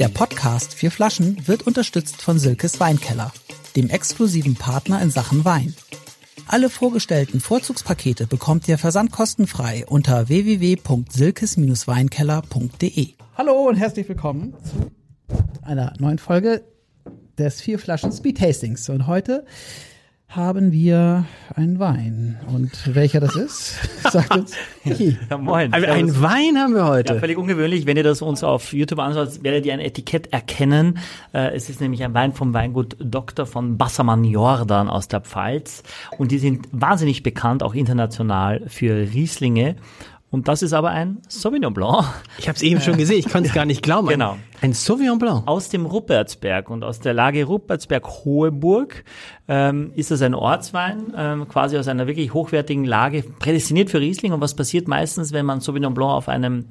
Der Podcast Vier Flaschen wird unterstützt von Silkes Weinkeller, dem exklusiven Partner in Sachen Wein. Alle vorgestellten Vorzugspakete bekommt ihr versandkostenfrei unter www.silkes-weinkeller.de. Hallo und herzlich willkommen zu einer neuen Folge des Vier Flaschen Speed Tastings. Und heute haben wir einen Wein. Und welcher das ist, sagt uns Michi. Ja, moin. Also ein Wein haben wir heute. Ja, völlig ungewöhnlich. Wenn ihr das uns auf YouTube anschaut, werdet ihr ein Etikett erkennen. Äh, es ist nämlich ein Wein vom Weingut Dr. von Bassermann Jordan aus der Pfalz. Und die sind wahnsinnig bekannt, auch international, für Rieslinge. Und das ist aber ein Sauvignon Blanc. Ich habe es eben schon gesehen, ich konnte es gar nicht glauben. Genau. Ein Sauvignon Blanc. Aus dem Ruppertsberg und aus der Lage Ruppertsberg-Hoheburg ähm, ist das ein Ortswein, ähm, quasi aus einer wirklich hochwertigen Lage, prädestiniert für Riesling. Und was passiert meistens, wenn man Sauvignon Blanc auf einem,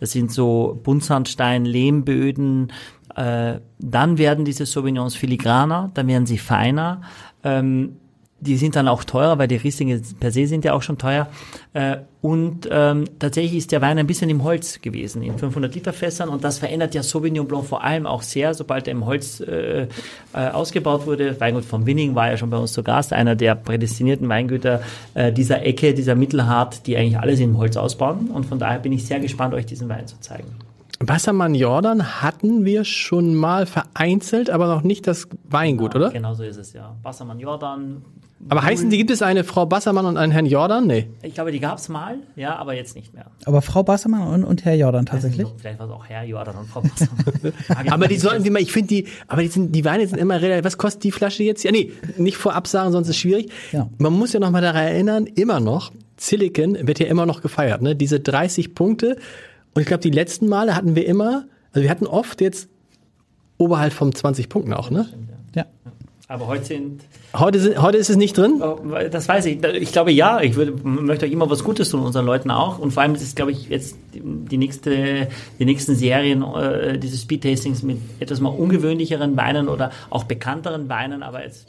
das sind so Buntsandstein, Lehmböden, äh, dann werden diese Sauvignons filigraner, dann werden sie feiner. Ähm, die sind dann auch teurer, weil die Rieslinge per se sind ja auch schon teuer. Äh, und ähm, tatsächlich ist der Wein ein bisschen im Holz gewesen, in 500 Liter Fässern. Und das verändert ja Sauvignon Blanc vor allem auch sehr, sobald er im Holz äh, äh, ausgebaut wurde. Weingut von Winning war ja schon bei uns zu Gast, einer der prädestinierten Weingüter äh, dieser Ecke, dieser Mittelhart, die eigentlich alles im Holz ausbauen. Und von daher bin ich sehr gespannt, euch diesen Wein zu zeigen. Wassermann Jordan hatten wir schon mal vereinzelt, aber noch nicht das Weingut, Ja, oder? Genau so ist es, ja. Wassermann Jordan. Aber heißen die, gibt es eine Frau Bassermann und einen Herrn Jordan? Nee. Ich glaube, die gab's mal, ja, aber jetzt nicht mehr. Aber Frau Bassermann und, und Herr Jordan tatsächlich. Vielleicht war es auch Herr Jordan und Frau Wassermann. Aber die sollten ich finde die, aber die, sind, die Weine sind immer relativ, was kostet die Flasche jetzt? Ja, nee, nicht vorab sagen, sonst ist es schwierig. Ja. Man muss ja noch mal daran erinnern, immer noch, Silicon wird ja immer noch gefeiert, ne? Diese 30 Punkte. Und ich glaube, die letzten Male hatten wir immer, also wir hatten oft jetzt oberhalb von 20 Punkten auch, ne? Ja. Aber heute sind Heute, sind, heute ist es nicht drin. Oh, Das weiß ich. Ich glaube ja. Ich würde, möchte euch immer was Gutes tun, unseren Leuten auch. Und vor allem ist es, glaube ich, jetzt die nächste, die nächsten Serien äh, dieses Speed-Tastings mit etwas mal ungewöhnlicheren Weinen oder auch bekannteren Weinen. Aber jetzt,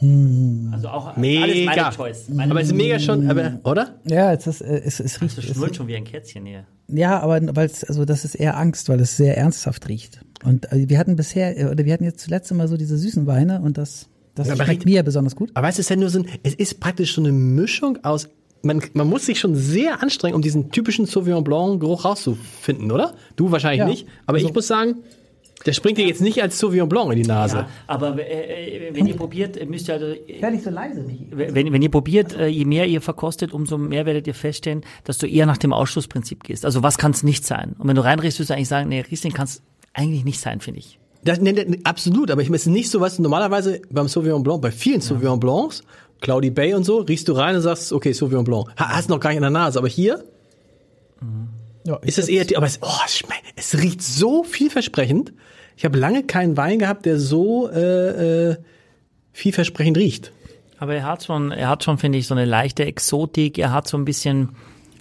also auch alles Mega. meine Choice. Meine Aber es ist mega schon, aber, oder? Ja, es, ist, äh, es, es riecht. Es, schnurrt schon wie ein Kätzchen hier. ja, aber weil es, also das ist eher Angst, weil es sehr ernsthaft riecht. Und äh, wir hatten bisher, äh, oder wir hatten jetzt zuletzt immer so diese süßen Weine und das, das aber schmeckt mir besonders gut. Aber weißt du, es ist ja nur so ein, es ist praktisch so eine Mischung aus, man, man muss sich schon sehr anstrengen, um diesen typischen Sauvignon Blanc Geruch rauszufinden, oder? Du wahrscheinlich Ja. nicht. Aber Also- ich muss sagen, der springt dir jetzt nicht als Sauvignon Blanc in die Nase. Ja, aber äh, äh, wenn ihr probiert, müsst ihr also, äh, nicht so leise, Michi. wenn, wenn ihr probiert, äh, je mehr ihr verkostet, umso mehr werdet ihr feststellen, dass du eher nach dem Ausschlussprinzip gehst. Also was kann es nicht sein? Und wenn du reinriechst, wirst du eigentlich sagen, nee, Riesling kann es eigentlich nicht sein, finde ich. Das, ne, ne, absolut, aber ich meine, es ist nicht so, was normalerweise beim Sauvignon Blanc, bei vielen Sauvignon Blancs, Cloudy Bay und so, riechst du rein und sagst, okay, Sauvignon Blanc. Ha, hast noch gar nicht in der Nase, aber hier Ja, ist es eher, aber es, oh, es, schmeckt, es riecht so vielversprechend. Ich habe lange keinen Wein gehabt, der so äh, äh, vielversprechend riecht. Aber er hat schon, er hat schon, finde ich, so eine leichte Exotik. Er hat so ein bisschen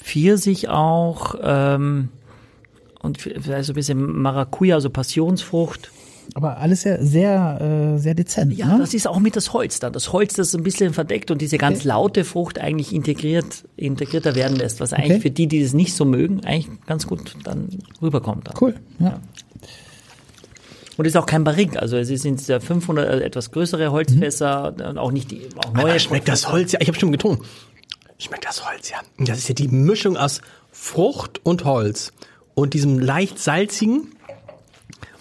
Pfirsich auch ähm, und vielleicht so ein bisschen Maracuja, also Passionsfrucht. Aber alles sehr, sehr, äh, sehr dezent. Ja, ne? das ist auch mit das Holz dann. Das Holz, das ein bisschen verdeckt und diese ganz laute Frucht eigentlich integriert, integrierter werden lässt, was eigentlich Okay. für die, die es nicht so mögen, eigentlich ganz gut dann rüberkommt. Dann. cool. Ja. Und ist auch kein Barrique, also es sind ja 500 äh, etwas größere Holzfässer und auch nicht die, auch neue. Aber schmeckt das Holz ja, ich habe schon getrunken. Schmeckt das Holz ja. Das ist ja die Mischung aus Frucht und Holz und diesem leicht salzigen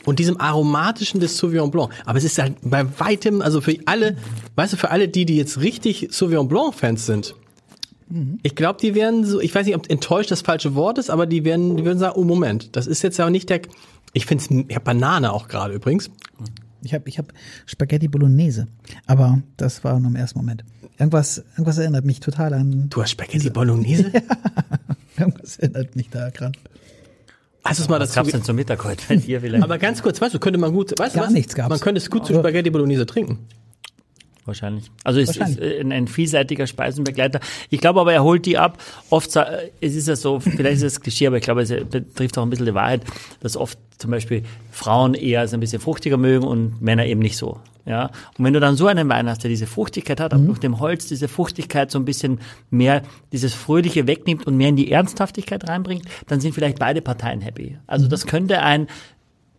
und diesem aromatischen des Sauvignon Blanc. Aber es ist halt bei weitem, also für alle, weißt du, für alle die, die jetzt richtig Sauvignon Blanc Fans sind, ich glaube, die werden so, ich weiß nicht, ob enttäuscht das falsche Wort ist, aber die werden, die werden sagen, oh Moment, das ist jetzt ja nicht der, ich finde es, ich habe Banane auch gerade übrigens. Ich habe ich hab Spaghetti Bolognese, aber das war nur im ersten Moment. Irgendwas, irgendwas erinnert mich total an. Du hast Spaghetti Bolognese? Irgendwas erinnert mich da dran. Hast du es mal Was dazu gab's denn zum Mittag heute bei dir vielleicht? Aber ganz kurz, weißt du, könnte man gut, weißt du Gar was? nichts gab's. Man könnte es gut zu Spaghetti Bolognese trinken. Wahrscheinlich. Also es Wahrscheinlich. ist äh, ein, ein vielseitiger Speisenbegleiter. Ich glaube aber, er holt die ab. Oft, äh, es ist ja so, vielleicht ist es Klischee, aber ich glaube, es betrifft auch ein bisschen die Wahrheit, dass oft zum Beispiel Frauen eher so ein bisschen fruchtiger mögen und Männer eben nicht so. Ja, und wenn du dann so einen Wein hast, der diese Fruchtigkeit hat, aber durch dem Holz diese Fruchtigkeit so ein bisschen mehr dieses Fröhliche wegnimmt und mehr in die Ernsthaftigkeit reinbringt, dann sind vielleicht beide Parteien happy. Also das könnte ein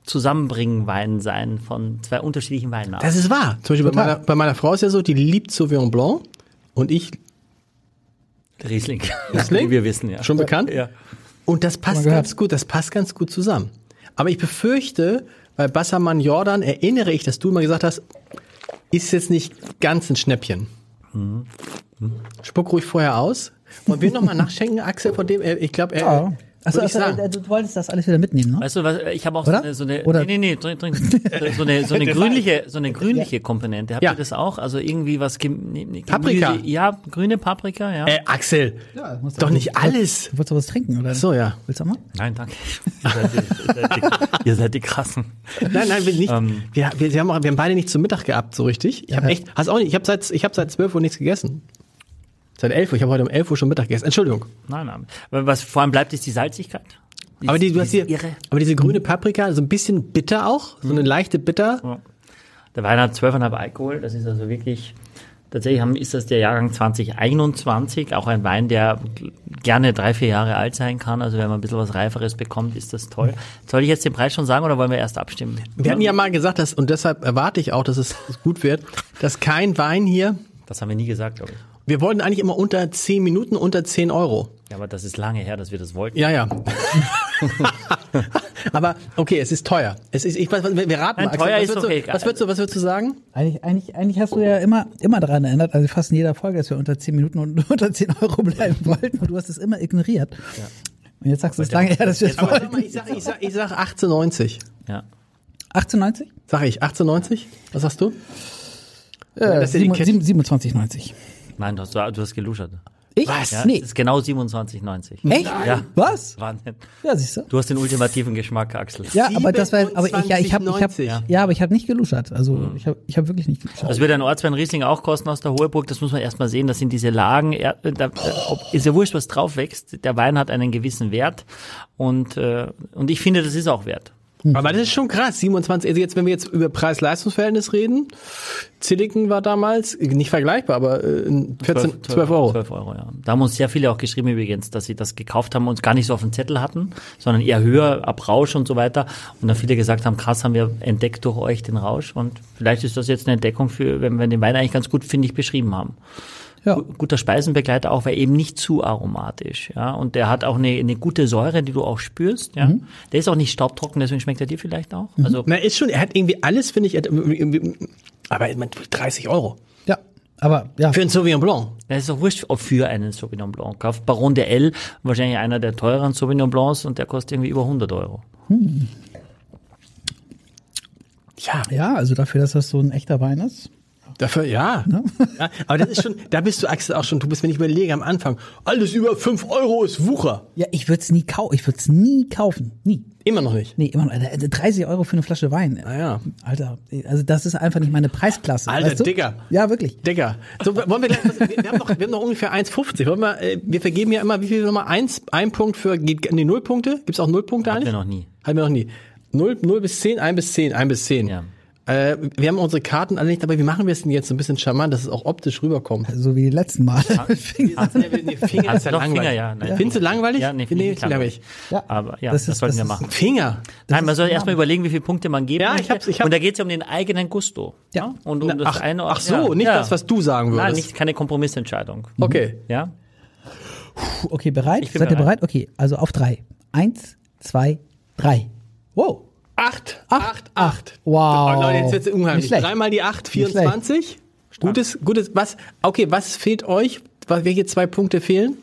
Zusammenbringen Wein sein von zwei unterschiedlichen Weinarten. Das ist wahr. Zum Beispiel bei meiner, bei meiner Frau ist ja so, die liebt Sauvignon Blanc und ich Riesling. Riesling? Wie wir wissen, ja. schon bekannt. Ja. Und das passt ganz gut, das passt ganz gut zusammen. Aber ich befürchte, bei Bassermann Jordan erinnere ich, dass du mal gesagt hast, ist jetzt nicht ganz ein Schnäppchen. Mhm. Spuck ruhig vorher aus. Wollen wir nochmal nachschenken, Axel, von dem, er- ich glaube, er, Ja. Achso, also, sagen. äh, du wolltest das alles wieder mitnehmen, ne? Weißt du was, ich habe auch Oder? so eine, so eine Oder- nee, nee, nee, trink, trink. so eine, so eine grünliche, so eine grünliche Komponente. Habt Ja. ihr das auch? Also irgendwie was, Gemüse- Paprika. Ja, grüne Paprika, ja. äh, Axel, Ja, musst doch nicht alles. Du wolltest du was trinken, oder? Ach so, ja. Willst du auch mal? Nein, danke. Ihr seid die, ihr seid die, ihr seid die krassen. Nein, nein, wir nicht. Ähm. wir, wir, wir, haben auch, wir haben beide nicht zum Mittag gehabt, so richtig. Ich habe echt, hast auch nicht, ich habe seit, ich habe seit 12 Uhr nichts gegessen. Seit 11 Uhr, ich habe heute um 11 Uhr schon Mittag gegessen. Entschuldigung. Nein, nein. Was vor allem bleibt, ist die Salzigkeit. Die Aber die, du hast die hier, aber diese grüne Paprika, so ein bisschen bitter auch, so eine leichte Bitter. Ja. Der Wein hat 12,5 Alkohol. Das ist also wirklich, tatsächlich haben, ist das der Jahrgang 2021. Auch ein Wein, der gerne drei, vier Jahre alt sein kann. Also wenn man ein bisschen was Reiferes bekommt, ist das toll. Soll ich jetzt den Preis schon sagen oder wollen wir erst abstimmen? Wir hatten ja mal gesagt, dass, und deshalb erwarte ich auch, dass es gut wird, dass kein Wein hier, Das haben wir nie gesagt, glaube ich. Wir wollten eigentlich immer unter 10 Minuten, unter 10 Euro. Ja, aber das ist lange her, dass wir das wollten. Ja, ja. aber okay, es ist teuer. Es ist, ich, wir raten Nein, mal. Teuer was ist würdest okay. Du, was würdest du, was würdest du sagen? Eigentlich, eigentlich, eigentlich hast du ja immer, immer daran erinnert, also fast in jeder Folge, dass wir unter 10 Minuten und unter 10 Euro bleiben wollten und du hast es immer ignoriert. Und jetzt sagst du es lange her, dass wir es sag wollten. mal, ich sag, ich sag, ich sag 1890. Ja. 1890? Sag ich, 1890? Was sagst du? Äh, ja die Kette. 27,90. Nein, du hast, du hast geluschert. Ich? Was? Ja, Nee. Das ist genau 27,90. Echt? Ja. Was? Wahnsinn. Ja, siehst du? Du hast den ultimativen Geschmack, Axel. Ja, aber das war, aber ich, ja, ich habe, ich habe, 27,90. ja, aber ich habe nicht geluschert. Also ich habe, ich habe wirklich nicht geluschert. Das wird ein Ortswein Riesling auch kosten aus der Hoheburg. Das muss man erstmal sehen. Das sind diese Lagen. Er, da, da, ob, ist ja wurscht, was drauf wächst. Der Wein hat einen gewissen Wert. Und, äh, und ich finde, das ist auch wert. Aber das ist schon krass. 27, also jetzt, wenn wir jetzt über Preis-Leistungs-Verhältnis reden, Zilliken war damals, nicht vergleichbar, aber äh, 14, 12, Euro. 12 Euro, ja. Da haben uns sehr viele auch geschrieben übrigens, dass sie das gekauft haben und gar nicht so auf dem Zettel hatten, sondern eher höher, ab Rausch und so weiter. Und dann viele gesagt haben, krass, haben wir entdeckt durch euch den Rausch. Und vielleicht ist das jetzt eine Entdeckung für, wenn wir den Wein eigentlich ganz gut, finde ich, beschrieben haben. Ja. Gu- Guter Speisenbegleiter auch, weil eben nicht zu aromatisch, ja. Und der hat auch eine, eine gute Säure, die du auch spürst, ja. Mhm. Der ist auch nicht staubtrocken, deswegen schmeckt er dir vielleicht auch. Also, Na, ist schon, er hat irgendwie alles, finde ich, er aber ich meine, 30 Euro. Ja, aber ja. Für ein Sauvignon Blanc. Es ist auch wurscht, ob für einen Sauvignon Blanc. Kauft Baron de L, wahrscheinlich einer der teuren Sauvignon Blancs und der kostet irgendwie über 100 Euro. Ja, Ja, also dafür, dass das so ein echter Wein ist. Dafür, ja. ja. Aber das ist schon, da bist du, Axel, auch schon, du bist, wenn ich überlege am Anfang, alles über 5 Euro ist Wucher. Ja, ich würde es nie kaufen. Ich würde es nie kaufen. Nie. Immer noch nicht. Nee, immer noch. Also 30 Euro für eine Flasche Wein. Naja. Alter, also das ist einfach nicht meine Preisklasse. Alter, weißt du? Digga. Ja, wirklich. Digga. So, wollen wir gleich, wir, wir, haben noch, wir haben noch ungefähr 1,50. Wollen wir, äh, wir vergeben ja immer, wie viel nochmal? Eins, ein Punkt für, geht, nee, null Punkte? Gibt's auch null Punkte Hatten eigentlich? wir noch nie. Hatten wir noch nie. Null, null bis zehn, ein bis zehn, ein bis zehn. Ja. Äh, wir haben unsere Karten alle nicht dabei. Wie machen wir es denn jetzt so ein bisschen charmant, dass es auch optisch rüberkommt? So wie die letzten Mal. Nee, Finger ist ja Doch, langweilig. Finger, ja. Nein, Findest du langweilig? Ja, nee, finde ich langweilig. Ja. Aber ja, Das das, ist- sollten das wir ist- machen. Finger. Nein, man soll ist erstmal überlegen, wie viele Punkte man geben Ja, ich hab's- ich hab- und da geht es ja um den eigenen Gusto. Ja. Und um Na, das ach, eine ach so, ja, nicht ja. das, was du sagen würdest. Nein, nicht, keine Kompromissentscheidung. Okay. Ja? Okay, bereit? Seid ihr bereit. bereit? Okay, also auf drei. Eins, zwei, drei. Wow. Acht, Acht, acht, acht. Wow. Oh, Leute, jetzt wird's unheimlich. Dreimal die acht, Nicht 24. Gutes, gutes, was, okay, was fehlt euch? Welche zwei Punkte fehlen?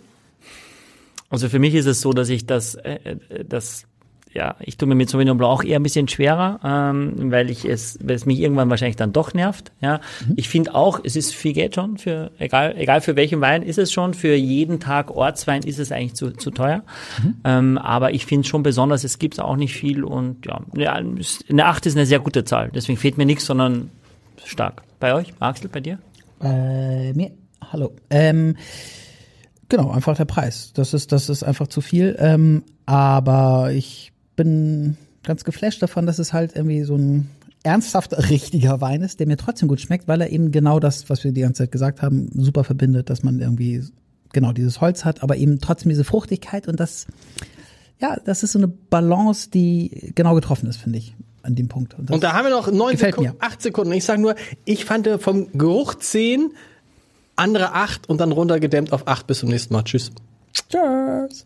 Also für mich ist es so, dass ich das, äh, äh, das ja, ich tue mir mit Sauvignon Blanc auch eher ein bisschen schwerer, ähm, weil ich es, weil es mich irgendwann wahrscheinlich dann doch nervt. Ja, ich finde auch, es ist viel Geld schon für egal, egal für welchen Wein ist es schon. Für jeden Tag Ortswein ist es eigentlich zu, zu teuer. Ähm, aber ich finde schon besonders, es gibt auch nicht viel und ja, eine eine Acht ist eine sehr gute Zahl. Deswegen fehlt mir nichts, sondern stark. Bei euch, Axel, bei dir? Äh, mir, hallo. Ähm, genau, einfach der Preis. Das ist, das ist einfach zu viel. Ähm, aber ich bin ganz geflasht davon, dass es halt irgendwie so ein ernsthafter, richtiger Wein ist, der mir trotzdem gut schmeckt, weil er eben genau das, was wir die ganze Zeit gesagt haben, super verbindet, dass man irgendwie genau dieses Holz hat, aber eben trotzdem diese Fruchtigkeit und das, ja, das ist so eine Balance, die genau getroffen ist, finde ich. an dem Punkt. Und, und da haben wir noch neun Sekunden, acht Sekunden. Ich sage nur, ich fand vom Geruch zehn, andere acht und dann runtergedämmt auf acht. Bis zum nächsten Mal. Tschüss. Tschüss.